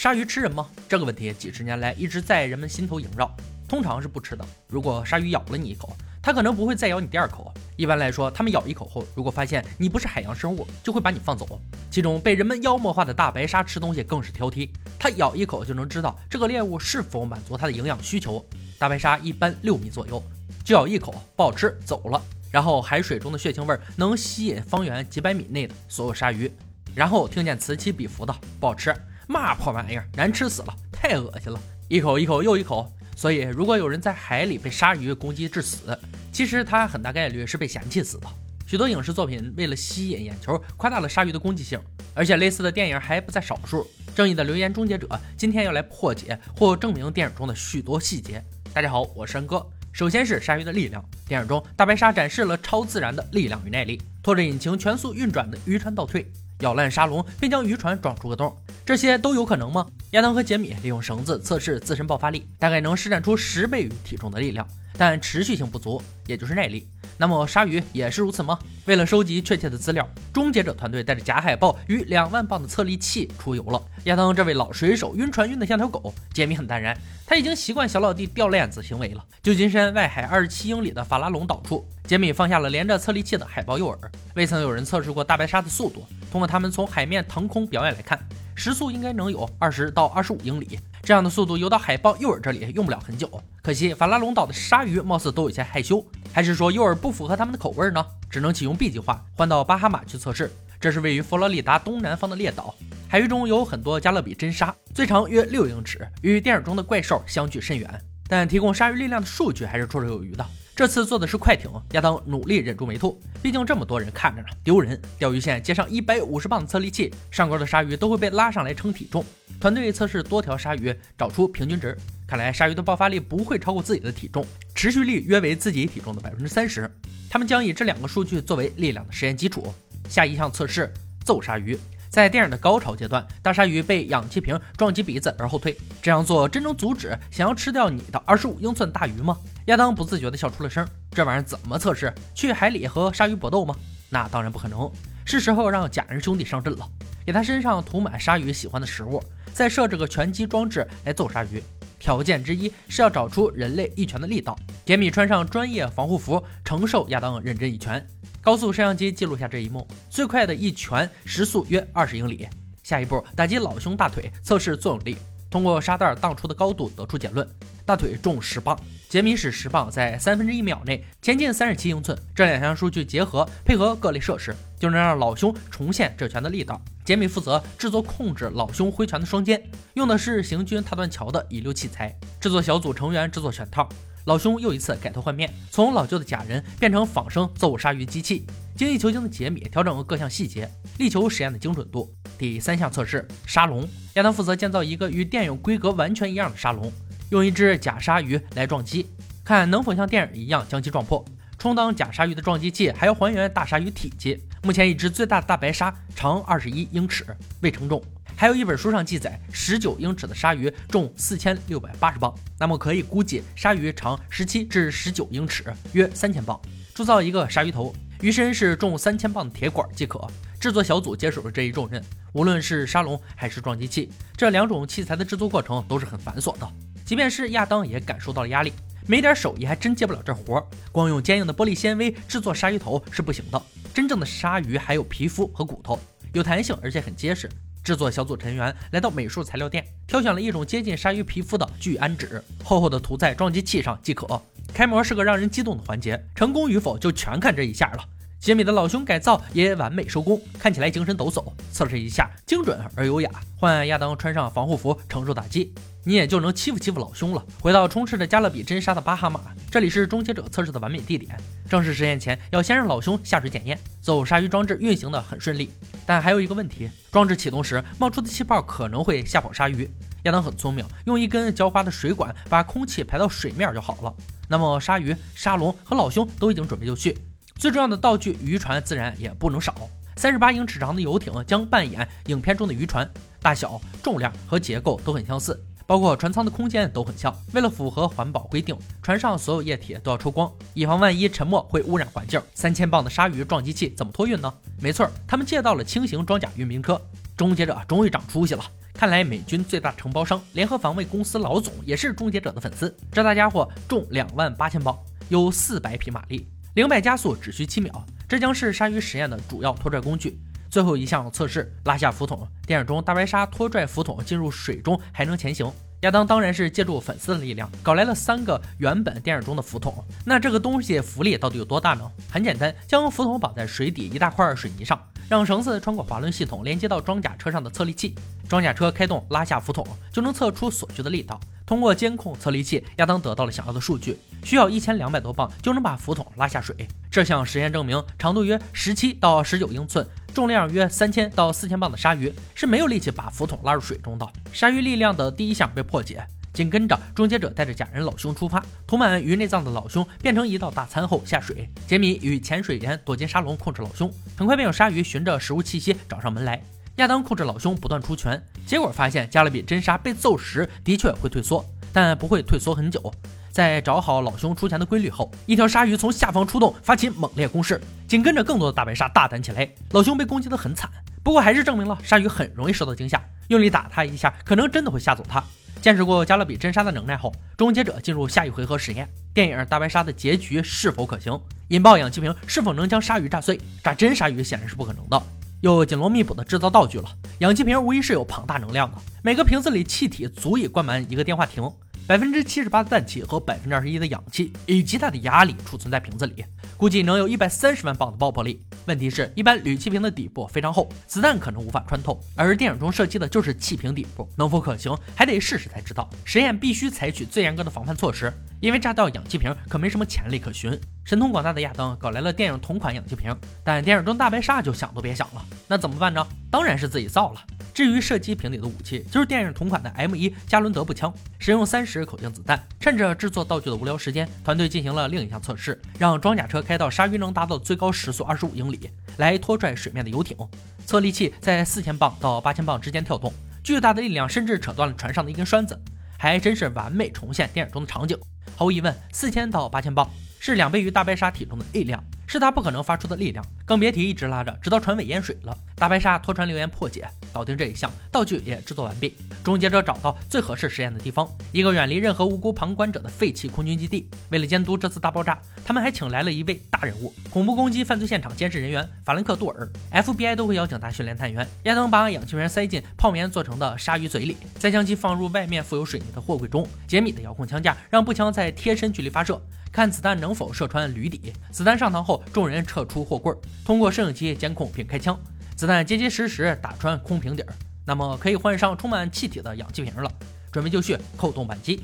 鲨鱼吃人吗？这个问题几十年来一直在人们心头萦绕。通常是不吃的。如果鲨鱼咬了你一口，它可能不会再咬你第二口。一般来说，它们咬一口后，如果发现你不是海洋生物，就会把你放走。其中被人们妖魔化的大白鲨吃东西更是挑剔，它咬一口就能知道这个猎物是否满足它的营养需求。大白鲨一般六米左右，就咬一口不好吃走了。然后海水中的血腥味能吸引方圆几百米内的所有鲨鱼。然后听见此起彼伏的不好吃，嘛破玩意儿，难吃死了，太恶心了，一口一口又一口。所以，如果有人在海里被鲨鱼攻击致死，其实他很大概率是被嫌弃死的。许多影视作品为了吸引眼球，夸大了鲨鱼的。攻击性，而且类似的。电影还不在少数。正义的。留言终结者今天要来破解或证明电影中的。许多细节。大家好，我是山哥。首先是鲨鱼的。力量，电影中大白鲨展示了超自然的。力量与耐力，拖着引擎全速运转的。渔船倒退。咬烂沙龙，并将渔船撞出个洞，这些都有可能吗？亚当和杰米利用绳子测试自身爆发力，大概能施展出十倍于体重的力量，但持续性不足，也就是耐力。那么鲨鱼也是如此吗？为了收集确切的资料，终结者团队带着假海豹与两万磅的测力器出游了。亚当这位老水手晕船晕得像条狗，杰米很淡然，他已经习惯小老弟掉链子行为了。旧金山外海二十七英里的法拉隆岛处，杰米放下了连着测力器的海豹诱饵。未曾有人测试过大白鲨的速度，通过他们从海面腾空表演来看，时速应该能有二十到二十五英里。这样的速度游到海豹诱饵这里用不了很久，可惜法拉隆岛的鲨鱼貌似都有些害羞，还是说诱饵不符合他们的口味呢？只能启用 B 计划，换到巴哈马去测试。这是位于佛罗里达东南方的列岛，海域中有很多加勒比真鲨，最长约六英尺，与电影中的怪兽相距甚远。但提供鲨鱼力量的数据还是绰绰有余的。这次坐的是快艇，亚当努力忍住没吐，毕竟这么多人看着呢，丢人。钓鱼线接上一百五十磅的测力器，上钩的鲨鱼都会被拉上来称体重。团队测试多条鲨鱼，找出平均值。看来鲨鱼的爆发力不会超过自己的体重，持续力约为自己体重的百分之三十。他们将以这两个数据作为力量的实验基础。下一项测试，揍鲨鱼。在电影的高潮阶段，大鲨鱼被氧气瓶撞击鼻子而后退。这样做真能阻止想要吃掉你的二十五英寸大鱼吗？亚当不自觉地笑出了声。这玩意儿怎么测试？去海里和鲨鱼搏斗吗？那当然不可能。是时候让假人兄弟上阵了，给他身上涂满鲨鱼喜欢的食物，再设置个拳击装置来揍鲨鱼。条件之一是要找出人类一拳的力道。杰米穿上专业防护服，承受亚当认真一拳。高速摄像机记录下这一幕，最快的一拳时速约二十英里。下一步打击老兄大腿，测试作用力。通过沙袋荡出的高度得出结论：大腿重十磅。杰米使十磅在三分之一秒内前进三十七英寸。这两项数据结合，配合各类设施，就能让老兄重现这拳的力道。杰米负责制作控制老兄挥拳的双肩，用的是行军踏断桥的遗留器材。制作小组成员制作拳套。老兄又一次改头换面，从老旧的假人变成仿生揍鲨鱼机器。精益求精的杰米调整了各项细节，力求实验的精准度。第三项测试：沙龙。亚当负责建造一个与电影规格完全一样的沙龙，用一只假鲨鱼来撞击，看能否像电影一样将其撞破。充当假鲨鱼的撞击器还要还原大鲨鱼体积。目前一只最大的大白鲨长二十一英尺，未称重。还有一本书上记载，十九英尺的鲨鱼重四千六百八十磅，那么可以估计鲨鱼长十七至十九英尺，约三千磅。铸造一个鲨鱼头，鱼身是重三千磅的铁管即可。制作小组接手了这一重任，无论是沙龙还是撞击器，这两种器材的制作过程都是很繁琐的。即便是亚当也感受到了压力，没点手艺还真接不了这活儿。光用坚硬的玻璃纤维制作鲨鱼头是不行的，真正的鲨鱼还有皮肤和骨头，有弹性而且很结实。制作小组成员来到美术材料店，挑选了一种接近鲨鱼皮肤的聚氨酯，厚厚的涂在撞击器上即可。开模是个让人激动的环节，成功与否就全看这一下了。杰米的老兄改造也完美收工，看起来精神抖擞。测试一下，精准而优雅。换亚当穿上防护服，承受打击。你也就能欺负欺负老兄了。回到充斥着加勒比真鲨的巴哈马，这里是终结者测试的完美地点。正式实验前，要先让老兄下水检验。走鲨鱼装置运行的很顺利，但还有一个问题：装置启动时冒出的气泡可能会吓跑鲨鱼。亚当很聪明，用一根浇花的水管把空气排到水面就好了。那么鲨鱼、沙龙和老兄都已经准备就绪，最重要的道具渔船自然也不能少。三十八英尺长的游艇将扮演影片中的渔船，大小、重量和结构都很相似。包括船舱的空间都很像。为了符合环保规定，船上所有液体都要抽光，以防万一沉没会污染环境。三千磅的鲨鱼撞击器怎么托运呢？没错，他们借到了轻型装甲运兵车。终结者终于长出息了。看来美军最大承包商联合防卫公司老总也是终结者的粉丝。这大家伙重两万八千磅，有四百匹马力，零百加速只需七秒。这将是鲨鱼实验的主要拖拽工具。最后一项测试，拉下浮桶。电影中大白鲨拖拽浮桶进入水中还能前行。亚当当然是借助粉丝的力量搞来了三个原本电影中的浮桶。那这个东西浮力到底有多大呢？很简单，将浮桶绑在水底一大块水泥上，让绳子穿过滑轮系统连接到装甲车上的测力器，装甲车开动拉下浮桶就能测出所需的力道。通过监控测力器，亚当得到了想要的数据，需要一千两百多磅就能把浮筒拉下水。这项实验证明，长度约十七到十九英寸。重量约三千到四千磅的鲨鱼是没有力气把浮筒拉入水中的。鲨鱼力量的第一项被破解，紧跟着终结者带着假人老兄出发，涂满鱼内脏的老兄变成一道大餐后下水。杰米与潜水员躲进沙笼控制老兄，很快便有鲨鱼循着食物气息找上门来。亚当控制老兄不断出拳，结果发现加勒比真鲨被揍时的确会退缩，但不会退缩很久。在找好老兄出钱的规律后，一条鲨鱼从下方出动，发起猛烈攻势。紧跟着，更多的大白鲨大胆起来。老兄被攻击得很惨，不过还是证明了鲨鱼很容易受到惊吓。用力打他一下，可能真的会吓走他。见识过加勒比真鲨的能耐后，终结者进入下一回合实验。电影大白鲨的结局是否可行？引爆氧气瓶是否能将鲨鱼炸碎？炸真鲨鱼显然是不可能的。又紧锣密鼓的制造道具了。氧气瓶无疑是有庞大能量的，每个瓶子里气体足以灌满一个电话亭。百分之七十八的氮气和百分之二十一的氧气，以极大的压力储存在瓶子里，估计能有一百三十万磅的爆破力。问题是，一般铝气瓶的底部非常厚，子弹可能无法穿透，而电影中射击的就是气瓶底部，能否可行，还得试试才知道。实验必须采取最严格的防范措施，因为炸掉氧气瓶可没什么潜力可循。神通广大的亚当搞来了电影同款氧气瓶，但电影中大白鲨就想都别想了。那怎么办呢？当然是自己造了。至于射击瓶里的武器，就是电影同款的 M 一加伦德步枪，使用三十口径子弹。趁着制作道具的无聊时间，团队进行了另一项测试，让装甲车开到鲨鱼能达到最高时速二十五英里，来拖拽水面的游艇。测力器在四千磅到八千磅之间跳动，巨大的力量甚至扯断了船上的一根栓子，还真是完美重现电影中的场景。毫无疑问，四千到八千磅是两倍于大白鲨体重的力量。是他不可能发出的力量，更别提一直拉着，直到船尾淹水了。大白鲨拖船留言破解，搞定这一项，道具也制作完毕。终结者找到最合适实验的地方，一个远离任何无辜旁观者的废弃空军基地。为了监督这次大爆炸，他们还请来了一位大人物——恐怖攻击犯罪现场监视人员法兰克·杜尔。FBI 都会邀请他训练探员。亚当把氧气瓶塞进泡棉做成的鲨鱼嘴里，再将其放入外面附有水泥的货柜中。杰米的遥控枪架让步枪在贴身距离发射。看子弹能否射穿铝底。子弹上膛后，众人撤出货柜，通过摄影机监控并开枪。子弹结结实实打穿空瓶底儿，那么可以换上充满气体的氧气瓶了。准备就绪，扣动扳机。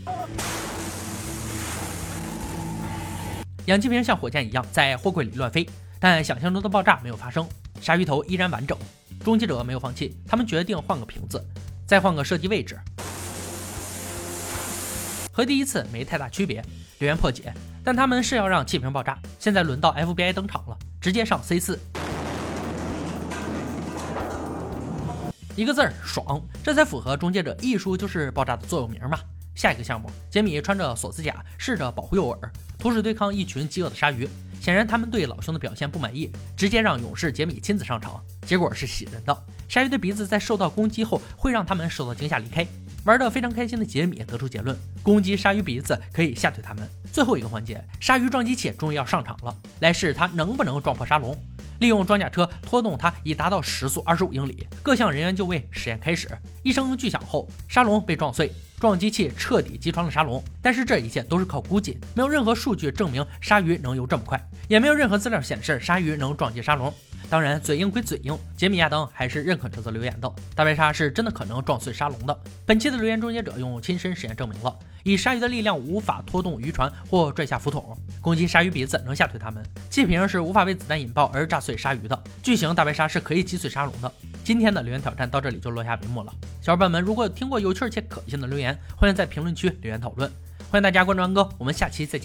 氧气瓶像火箭一样在货柜里乱飞，但想象中的爆炸没有发生，鲨鱼头依然完整。终结者没有放弃，他们决定换个瓶子，再换个射击位置，和第一次没太大区别。留言破解。但他们是要让气瓶爆炸。现在轮到 FBI 登场了，直接上 C 四，一个字儿爽，这才符合终结者艺术就是爆炸的座右铭嘛。下一个项目，杰米穿着锁子甲，试着保护诱饵，徒手对抗一群饥饿的鲨鱼。显然他们对老兄的表现不满意，直接让勇士杰米亲自上场，结果是喜人的。鲨鱼的鼻子在受到攻击后会让他们受到惊吓离开。玩得非常开心的杰米得出结论：攻击鲨鱼鼻子可以吓退他们。最后一个环节，鲨鱼撞击器终于要上场了，来试试它能不能撞破沙龙。利用装甲车拖动它，以达到时速二十五英里。各项人员就位，实验开始。一声巨响后，沙龙被撞碎，撞击器彻底击穿了沙龙。但是这一切都是靠估计，没有任何数据证明鲨鱼能游这么快，也没有任何资料显示鲨鱼能撞击沙龙。当然，嘴硬归嘴硬，杰米亚当还是认可这则留言的。大白鲨是真的可能撞碎沙龙的。本期的留言终结者用亲身实验证明了，以鲨鱼的力量无法拖动渔船或拽下浮桶，攻击鲨鱼鼻子能吓退它们。气瓶是无法被子弹引爆而炸碎鲨鱼的。巨型大白鲨是可以击碎沙龙的。今天的留言挑战到这里就落下帷幕了。小伙伴们，如果有听过有趣且可信的留言，欢迎在评论区留言讨论。欢迎大家关注安哥，我们下期再见。